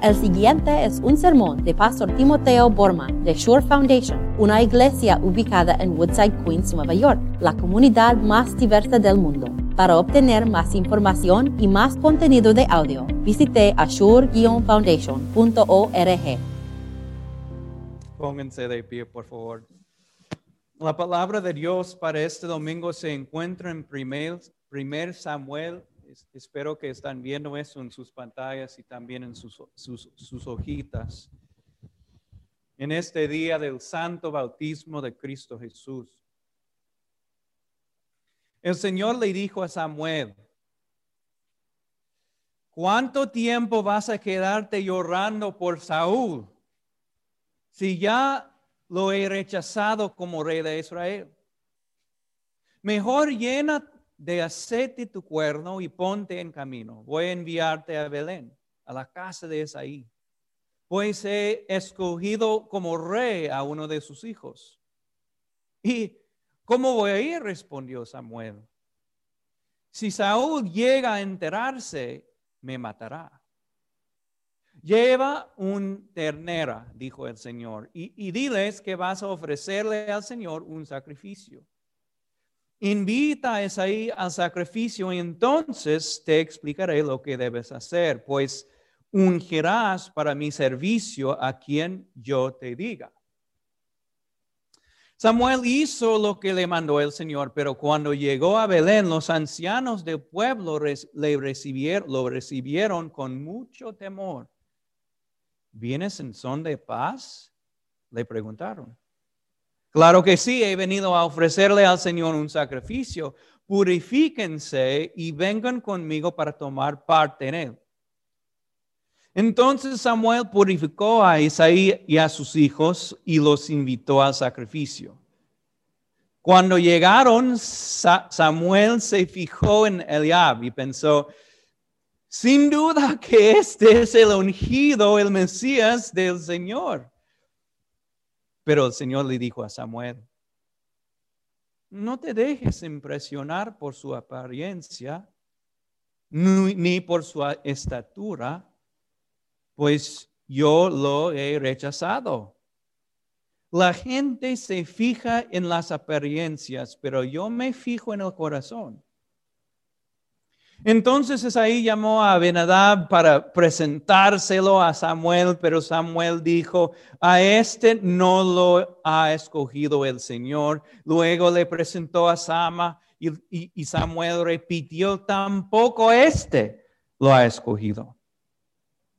El siguiente es un sermón de Pastor Timoteo Borman de Shore Foundation, una iglesia ubicada en Woodside, Queens, Nueva York, la comunidad más diversa del mundo. Para obtener más información y más contenido de audio, visite ashore-foundation.org. Pónganse de pie, por favor. La palabra de Dios para este domingo se encuentra en primer, primer Samuel. Es- Espero que están viendo eso en sus pantallas y también en sus, sus, sus hojitas. En este día del santo bautismo de Cristo Jesús. El Señor le dijo a Samuel, ¿cuánto tiempo vas a quedarte llorando por Saúl? si ya lo he rechazado como rey de Israel. Mejor llena de aceite tu cuerno y ponte en camino. Voy a enviarte a Belén, a la casa de Esaí, pues he escogido como rey a uno de sus hijos. ¿Y cómo voy a ir? respondió Samuel. Si Saúl llega a enterarse, me matará. Lleva un ternera, dijo el Señor, y, y diles que vas a ofrecerle al Señor un sacrificio. Invita a Esaí al sacrificio y entonces te explicaré lo que debes hacer, pues ungirás para mi servicio a quien yo te diga. Samuel hizo lo que le mandó el Señor, pero cuando llegó a Belén, los ancianos del pueblo le recibieron, lo recibieron con mucho temor. ¿Vienes en son de paz? Le preguntaron. Claro que sí, he venido a ofrecerle al Señor un sacrificio. Purifíquense y vengan conmigo para tomar parte en él. Entonces Samuel purificó a Isaí y a sus hijos y los invitó al sacrificio. Cuando llegaron, Sa- Samuel se fijó en Eliab y pensó, sin duda que este es el ungido, el Mesías del Señor. Pero el Señor le dijo a Samuel, no te dejes impresionar por su apariencia, ni por su estatura, pues yo lo he rechazado. La gente se fija en las apariencias, pero yo me fijo en el corazón. Entonces Esaí llamó a Benadab para presentárselo a Samuel, pero Samuel dijo, a este no lo ha escogido el Señor. Luego le presentó a Sama y, y- Samuel repitió, tampoco este lo ha escogido.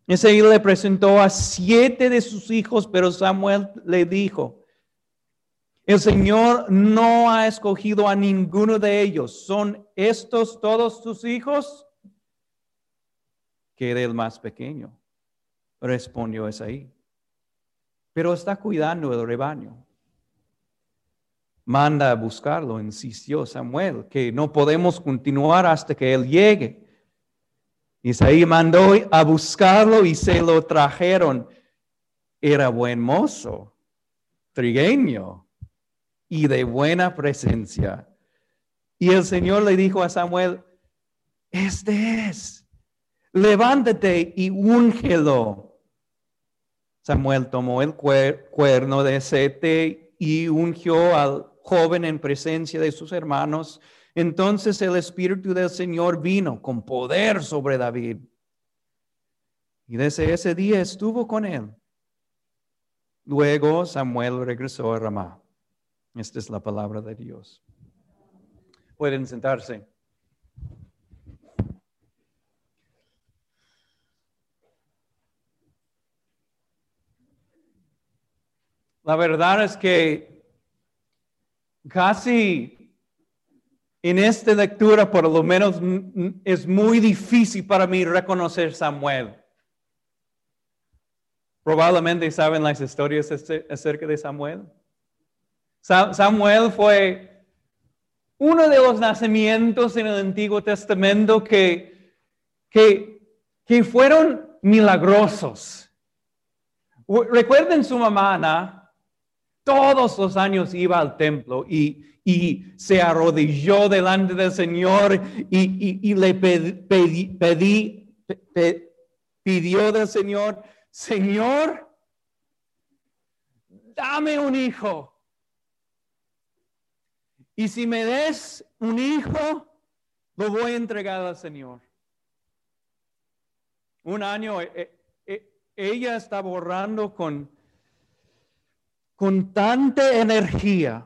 Esaí le presentó a siete de sus hijos, pero Samuel le dijo, el Señor no ha escogido a ninguno de ellos. ¿Son estos todos tus hijos? Que el más pequeño. Respondió Esaí. Pero está cuidando el rebaño. Manda a buscarlo, insistió Samuel, que no podemos continuar hasta que él llegue. Isaí mandó a buscarlo y se lo trajeron. Era buen mozo, trigueño y de buena presencia. Y el Señor le dijo a Samuel, este es, levántate y úngelo. Samuel tomó el cuer- cuerno de sete y ungió al joven en presencia de sus hermanos. Entonces el Espíritu del Señor vino con poder sobre David. Y desde ese día estuvo con él. Luego Samuel regresó a Ramá. Esta es la palabra de Dios. Pueden sentarse. La verdad es que casi en esta lectura, por lo menos, es muy difícil para mí reconocer Samuel. Probablemente saben las historias acerca de Samuel. Sa- Samuel fue uno de los nacimientos en el Antiguo Testamento que, que, fueron milagrosos. Recuerden su mamá, todos los años iba al templo y, y se arrodilló delante del Señor y, y- y le pedí- pe- pe- pidió del Señor, Señor, dame un hijo. Y si me des un hijo, lo voy a entregar al Señor. Un año eh, eh, ella está borrando con, con tanta energía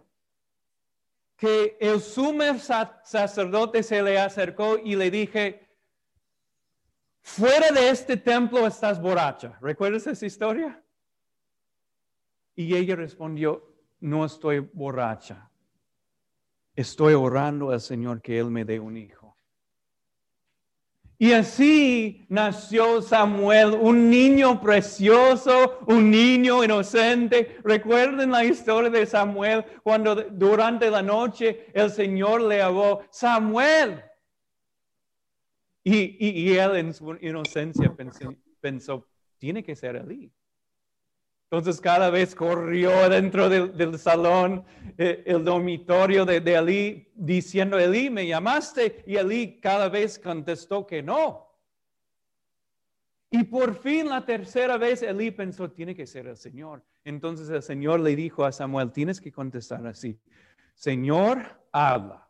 que el sumo sacerdote se le acercó y le dije, fuera de este templo estás borracha. ¿Recuerdas esa historia? Y ella respondió, no estoy borracha. Estoy orando al Señor que Él me dé un hijo. Y así nació Samuel, un niño precioso, un niño inocente. Recuerden la historia de Samuel cuando durante la noche el Señor le habló, Samuel. Y, él en su inocencia pensó, pensó, tiene que ser Elí. Entonces cada vez corrió dentro del, salón, eh, el dormitorio de, de Elí, diciendo, Elí, ¿me llamaste? Y Elí cada vez contestó que no. Y por fin la tercera vez Elí pensó, tiene que ser el Señor. Entonces el Señor le dijo a Samuel, tienes que contestar así, Señor, habla.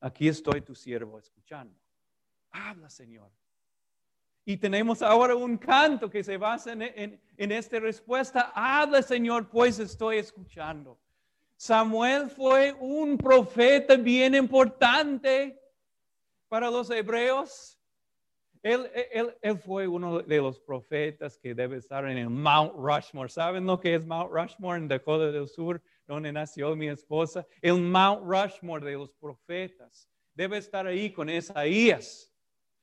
Aquí estoy tu siervo escuchando. Habla, Señor. Y tenemos ahora un canto que se basa en, esta respuesta. Habla, Señor, pues estoy escuchando. Samuel fue un profeta bien importante para los hebreos. Él, él, fue uno de los profetas que debe estar en el Mount Rushmore. ¿Saben lo que es Mount Rushmore en Dakota del Sur, donde nació mi esposa? El Mount Rushmore de los profetas. Debe estar ahí con Isaías,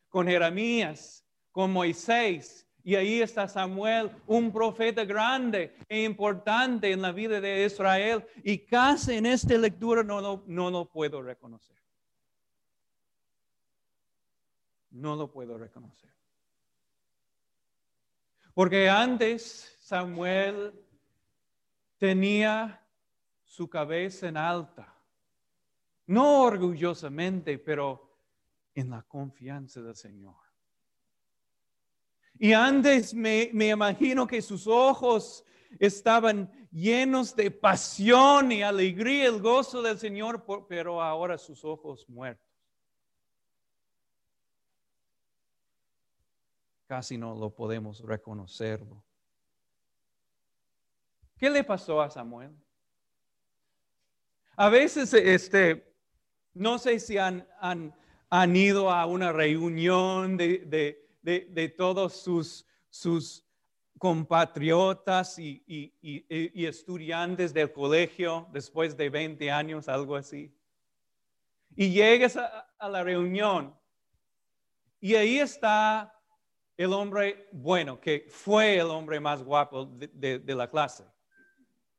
con Jeremías, con Moisés. Y ahí está Samuel, un profeta grande e importante en la vida de Israel. Y casi en esta lectura no lo, no lo puedo reconocer. No lo puedo reconocer. Porque antes Samuel tenía su cabeza en alta. No orgullosamente, pero en la confianza del Señor. Y antes me, imagino que sus ojos estaban llenos de pasión y alegría, el gozo del Señor, pero ahora sus ojos muertos. Casi no lo podemos reconocerlo. ¿Qué le pasó a Samuel? A veces, este, no sé si han, han, ido a una reunión de de, todos sus, sus compatriotas y, estudiantes del colegio después de 20 años, algo así. Y llegas a, la reunión y ahí está el hombre bueno, que fue el hombre más guapo de, la clase.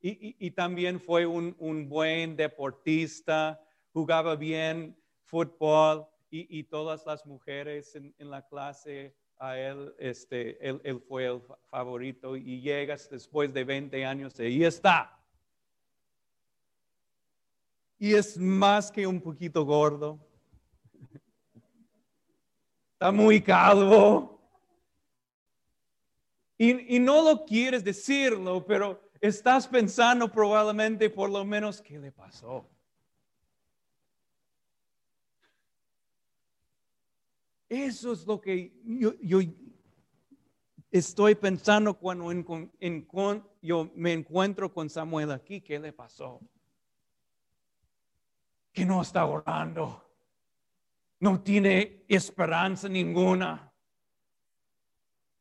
Y, también fue un, buen deportista, jugaba bien fútbol y, todas las mujeres en, la clase a él, este, él, fue el favorito y llegas después de 20 años y está. Y es más que un poquito gordo. Está muy calvo. Y, y no lo quieres decirlo, pero estás pensando probablemente por lo menos qué le pasó. Eso es lo que yo, estoy pensando cuando yo me encuentro con Samuel aquí. ¿Qué le pasó? Que no está orando. No tiene esperanza ninguna.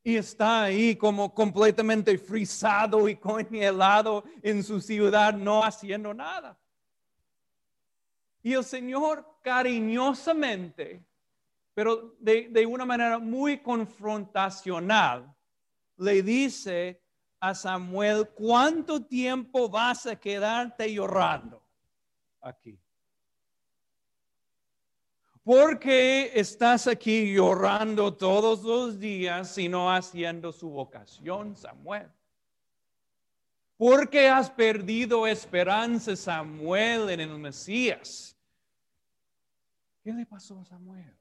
Y está ahí como completamente frisado y congelado en su ciudad, no haciendo nada. Y el Señor cariñosamente pero de, una manera muy confrontacional, le dice a Samuel, ¿cuánto tiempo vas a quedarte llorando aquí? ¿Por qué estás aquí llorando todos los días y no haciendo su vocación, Samuel? ¿Por qué has perdido esperanza, Samuel, en el Mesías? ¿Qué le pasó a Samuel?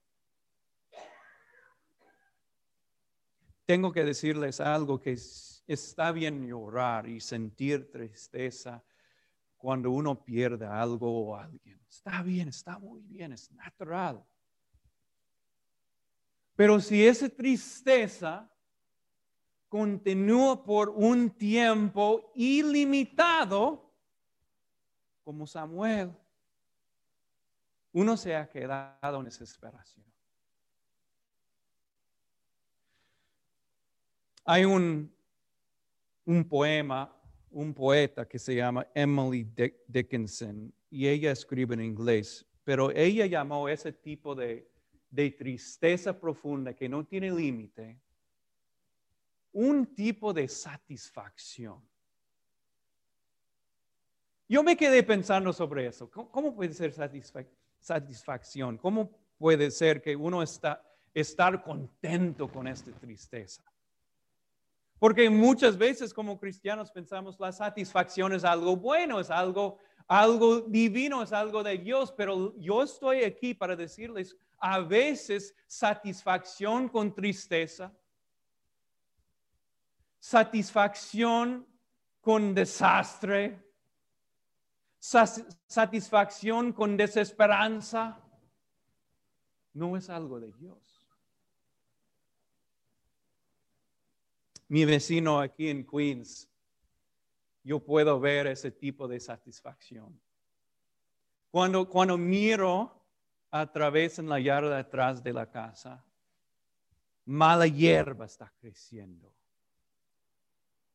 Tengo que decirles algo que está bien llorar y sentir tristeza cuando uno pierde algo o alguien. Está bien, está muy bien, es natural. Pero si esa tristeza continúa por un tiempo ilimitado, como Samuel, uno se ha quedado en desesperación. Hay un, un poema, un poeta que se llama Emily Dickinson y ella escribe en inglés, pero ella llamó ese tipo de, de tristeza profunda que no tiene límite un tipo de satisfacción. Yo me quedé pensando sobre eso. ¿Cómo, puede ser satisfacción? ¿Cómo puede ser que uno está estar contento con esta tristeza? Porque muchas veces como cristianos pensamos la satisfacción es algo bueno, es algo algo divino, es algo de Dios, pero yo estoy aquí para decirles a veces satisfacción con tristeza, satisfacción con desastre, satisfacción con desesperanza, no es algo de Dios. Mi vecino aquí en Queens, yo puedo ver ese tipo de satisfacción. Cuando, cuando miro a través en la yarda atrás de la casa, mala hierba está creciendo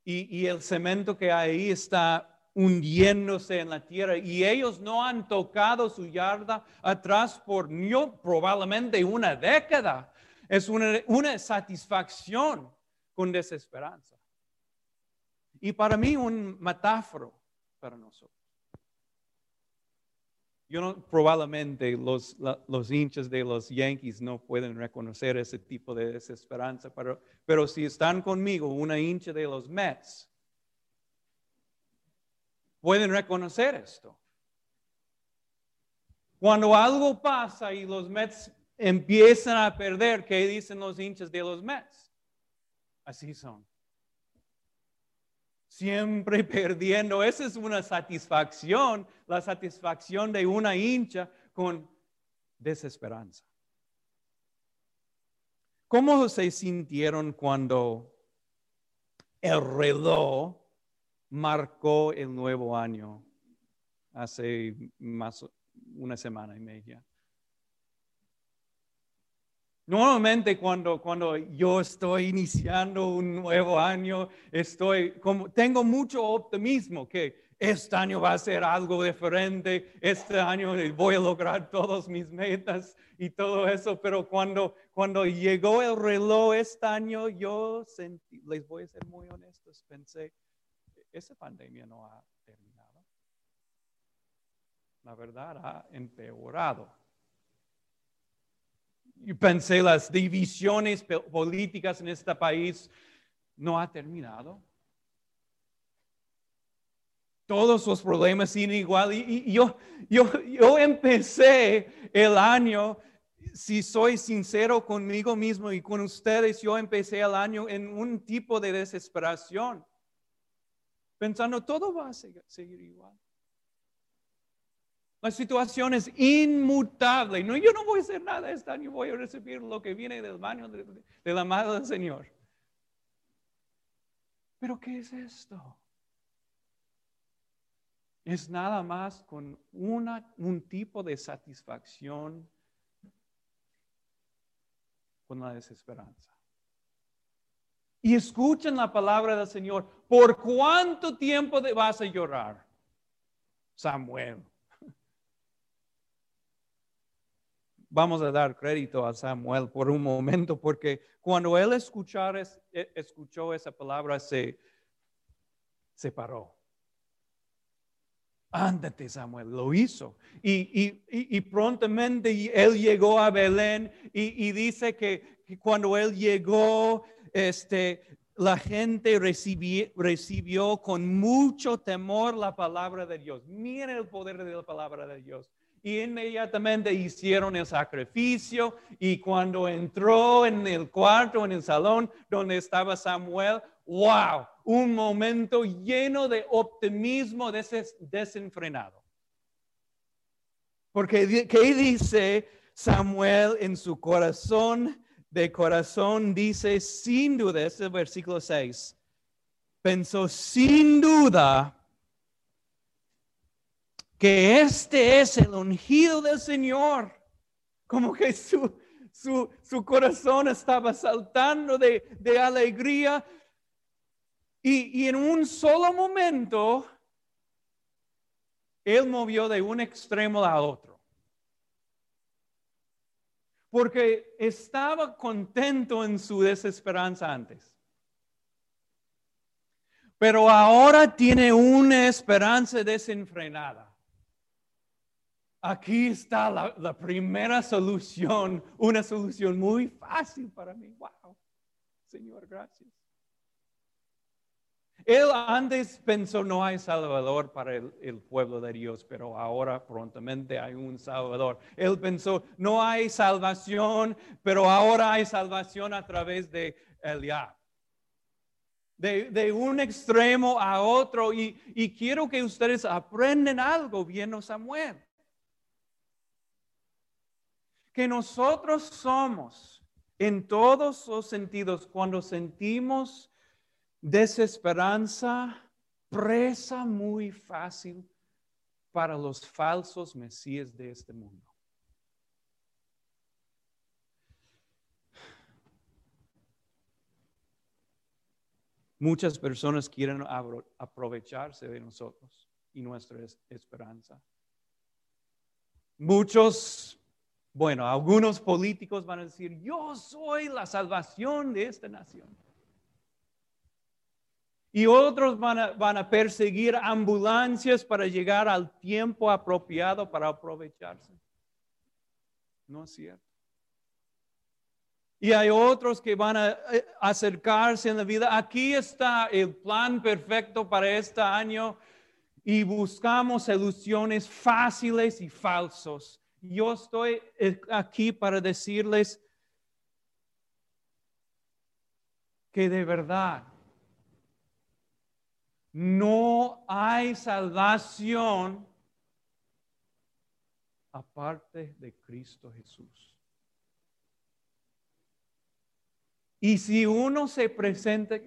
y, el cemento que hay ahí está hundiéndose en la tierra y ellos no han tocado su yarda atrás por probablemente una década. Es una, una satisfacción con desesperanza. Y para mí un metáforo para nosotros. Yo no, probablemente los, los, hinchas de los Yankees no pueden reconocer ese tipo de desesperanza, pero, pero si están conmigo, una hincha de los Mets, pueden reconocer esto. Cuando algo pasa y los Mets empiezan a perder, ¿qué dicen los hinchas de los Mets? Así son siempre perdiendo. Esa es una satisfacción, la satisfacción de una hincha con desesperanza. ¿Cómo se sintieron cuando el reloj marcó el nuevo año hace más una semana y media? Normalmente cuando, cuando yo estoy iniciando un nuevo año, estoy como, tengo mucho optimismo que este año va a ser algo diferente, este año voy a lograr todas mis metas y todo eso, pero cuando, cuando llegó el reloj este año, yo sentí, les voy a ser muy honestos, pensé, esa pandemia no ha terminado. La verdad ha empeorado y pensé las divisiones políticas en este país no ha terminado. Todos los problemas siguen igual. Y, yo, yo, yo empecé el año, si soy sincero conmigo mismo y con ustedes, yo empecé el año en un tipo de desesperación, pensando todo va a seguir igual. La situación es inmutable. No, yo no voy a hacer nada este año, voy a recibir lo que viene del baño de, la mano del Señor. Pero ¿qué es esto? Es nada más con una, un tipo de satisfacción con la desesperanza. Y escuchen la palabra del Señor. ¿Por cuánto tiempo vas a llorar? Samuel. Vamos a dar crédito a Samuel por un momento, porque cuando él escuchar, e, escuchó esa palabra, se, se paró. Ándate, Samuel, lo hizo. Y, prontamente él llegó a Belén y, dice que, cuando él llegó, este, la gente recibió, recibió con mucho temor la palabra de Dios. Miren el poder de la palabra de Dios y inmediatamente hicieron el sacrificio y cuando entró en el cuarto, en el salón donde estaba Samuel, wow, un momento lleno de optimismo desenfrenado. Porque, ¿qué dice Samuel en su corazón? De corazón dice, sin duda, este es versículo 6, pensó sin duda que este es el ungido del Señor. Como que su, su, corazón estaba saltando de, alegría. Y, y en un solo momento, él movió de un extremo a otro. Porque estaba contento en su desesperanza antes. Pero ahora tiene una esperanza desenfrenada. Aquí está la, primera solución, una solución muy fácil para mí. Wow, Señor, gracias. Él antes pensó no hay salvador para el, pueblo de Dios, pero ahora prontamente hay un salvador. Él pensó no hay salvación, pero ahora hay salvación a través de Eliab. De, de, un extremo a otro y, quiero que ustedes aprendan algo viendo Samuel que nosotros somos en todos los sentidos cuando sentimos desesperanza, presa muy fácil para los falsos mesías de este mundo. Muchas personas quieren aprovecharse de nosotros y nuestra esperanza. Muchos bueno, algunos políticos van a decir, yo soy la salvación de esta nación. Y otros van a, perseguir ambulancias para llegar al tiempo apropiado para aprovecharse. No es cierto. Y hay otros que van a eh, acercarse en la vida. Aquí está el plan perfecto para este año y buscamos soluciones fáciles y falsos yo estoy eh, aquí para decirles que de verdad no hay salvación aparte de Cristo Jesús. Y si uno se presenta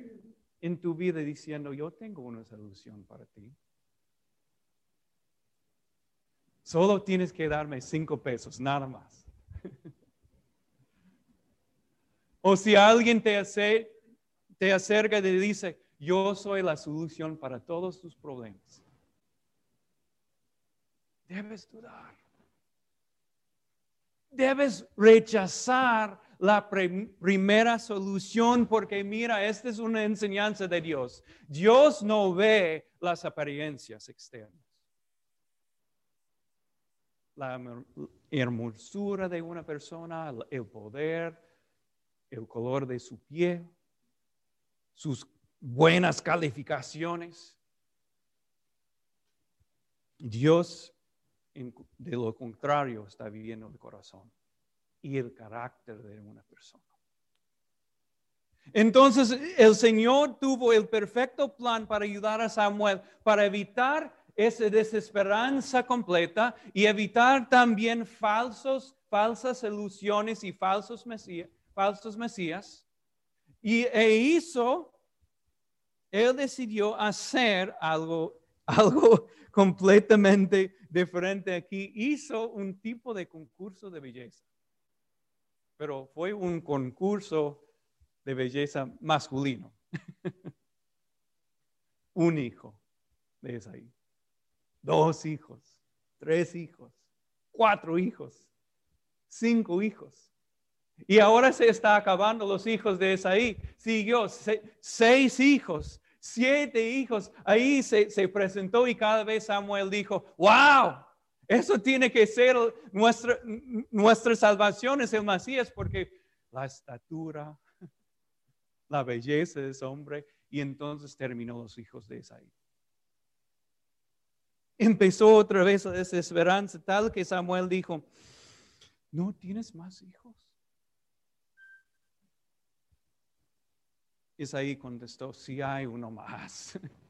en tu vida diciendo, yo tengo una solución para ti, Solo tienes que darme cinco pesos, nada más. o si alguien te, te acerca y te dice, yo soy la solución para todos tus problemas. Debes dudar. Debes rechazar la primera solución porque mira, esta es una enseñanza de Dios. Dios no ve las apariencias externas la hermosura de una persona, el poder, el color de su piel, sus buenas calificaciones. Dios, de lo contrario, está viviendo el corazón y el carácter de una persona. Entonces el Señor tuvo el perfecto plan para ayudar a Samuel, para evitar esa desesperanza completa y evitar también falsos, falsas ilusiones y falsos mesías, falsos mesías. Y e hizo, él decidió hacer algo, algo completamente diferente aquí. Hizo un tipo de concurso de belleza, pero fue un concurso de belleza masculino. un hijo de Isaí dos hijos, tres hijos, cuatro hijos, cinco hijos. Y ahora se está acabando los hijos de Esaí. Siguió seis hijos, siete hijos. Ahí se, se, presentó y cada vez Samuel dijo, wow, eso tiene que ser nuestra, nuestra salvación, es el Mesías, porque la estatura, la belleza de ese hombre. Y entonces terminó los hijos de Esaí. Empezó otra vez la desesperanza tal que Samuel dijo, ¿no tienes más hijos? Isaí contestó, sí hay uno más.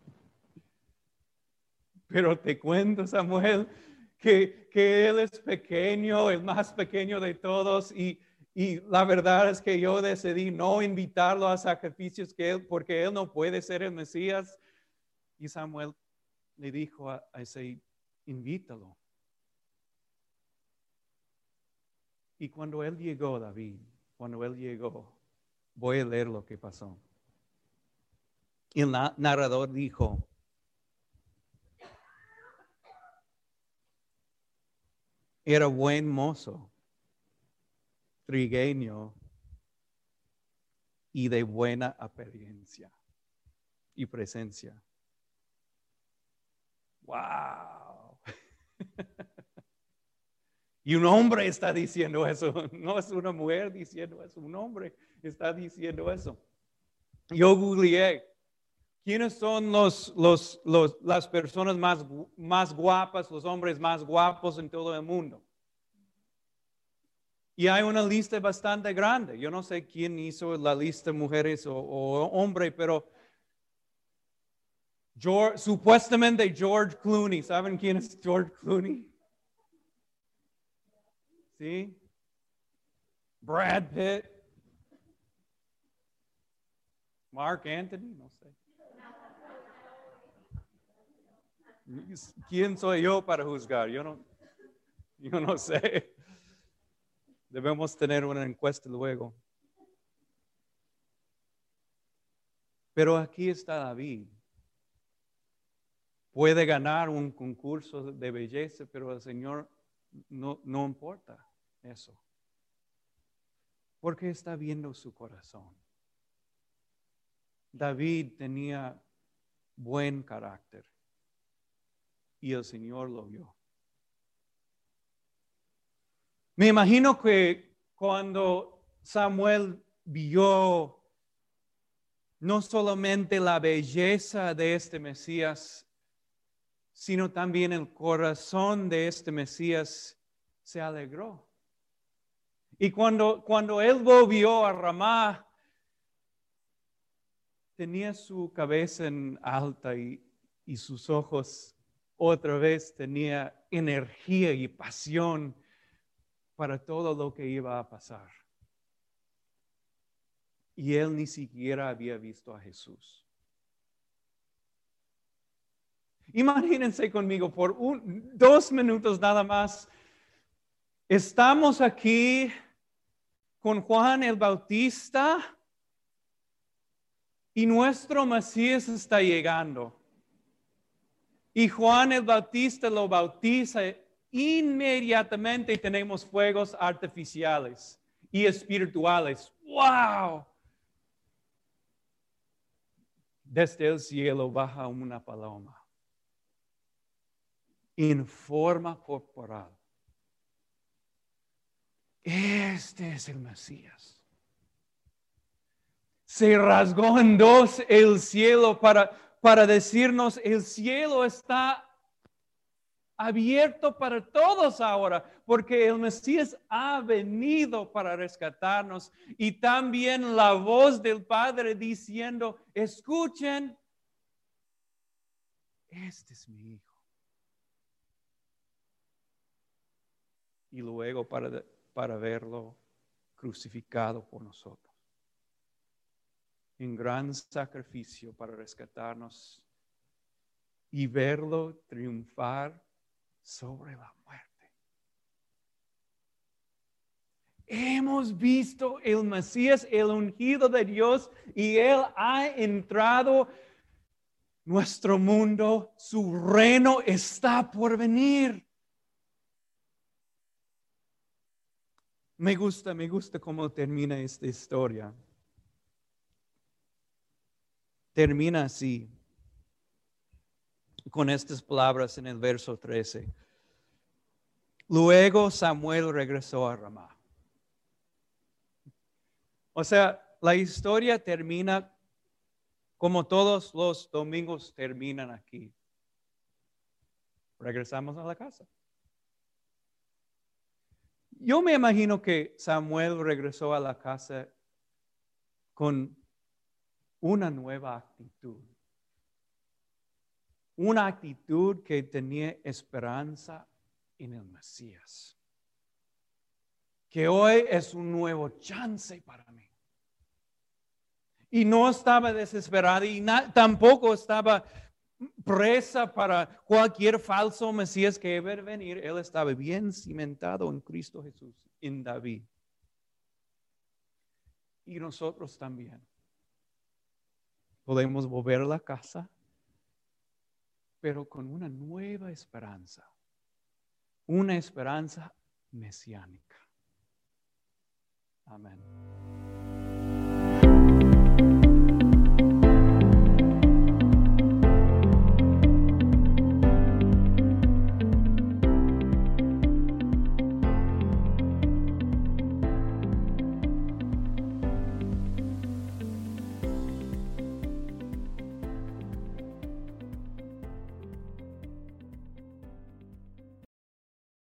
Pero te cuento, Samuel, que, que, él es pequeño, el más pequeño de todos, y, y, la verdad es que yo decidí no invitarlo a sacrificios que él, porque él no puede ser el Mesías. Y Samuel le dijo a, a ese, invítalo. Y cuando él llegó, David, cuando él llegó, voy a leer lo que pasó. Y el narrador dijo, era buen mozo, trigueño y de buena apariencia y presencia. ¡Wow! y un hombre está diciendo eso, no es una mujer diciendo eso, un hombre está diciendo eso. Yo googleé ¿Quiénes son los, los, las personas más, más guapas, los hombres más guapos en todo el mundo? Y hay una lista bastante grande. Yo no sé quién hizo la lista mujeres o, hombres, pero supuestamente George Clooney. ¿Saben quién es George Clooney? ¿Sí? Brad Pitt. Mark Anthony, no sé. ¿Quién soy yo para juzgar? Yo no, yo no sé. Debemos tener una encuesta luego. Pero aquí está David. Puede ganar un concurso de belleza, pero al Señor no, no importa eso. Porque está viendo su corazón. David tenía buen carácter y el Señor lo vio. Me imagino que cuando Samuel vio no solamente la belleza de este Mesías, sino también el corazón de este Mesías se alegró. Y cuando, cuando él volvió a Ramá, tenía su cabeza en alta y, y sus ojos otra vez tenía energía y pasión para todo lo que iba a pasar. Y él ni siquiera había visto a Jesús. Imagínense conmigo por dos minutos nada más. Estamos aquí con Juan el Bautista y nuestro Mesías está llegando. Y Juan el Bautista lo bautiza inmediatamente y tenemos fuegos artificiales y espirituales. ¡Wow! Desde el cielo baja una paloma en forma corporal. Este es el Mesías. Se rasgó en dos el cielo para para decirnos el cielo está abierto para todos ahora, porque el Mesías ha venido para rescatarnos y también la voz del Padre diciendo, escuchen, este es mi hijo. Y luego para, para verlo crucificado por nosotros en gran sacrificio para rescatarnos y verlo triunfar sobre la muerte. Hemos visto el Mesías, el ungido de Dios, y Él ha entrado nuestro mundo, su reino está por venir. Me gusta, me gusta cómo termina esta historia termina así, con estas palabras en el verso 13. Luego Samuel regresó a Ramá. O sea, la historia termina como todos los domingos terminan aquí. regresamos a la casa. Yo me imagino que Samuel regresó a la casa con una nueva actitud. Una actitud que tenía esperanza en el Mesías. Que hoy es un nuevo chance para mí. Y no estaba desesperado y tampoco estaba presa para cualquier falso Mesías que a venir. Él estaba bien cimentado en Cristo Jesús, en David. Y nosotros también. Podemos volver a la casa, pero con una nueva esperanza. Una esperanza mesiánica. Amén.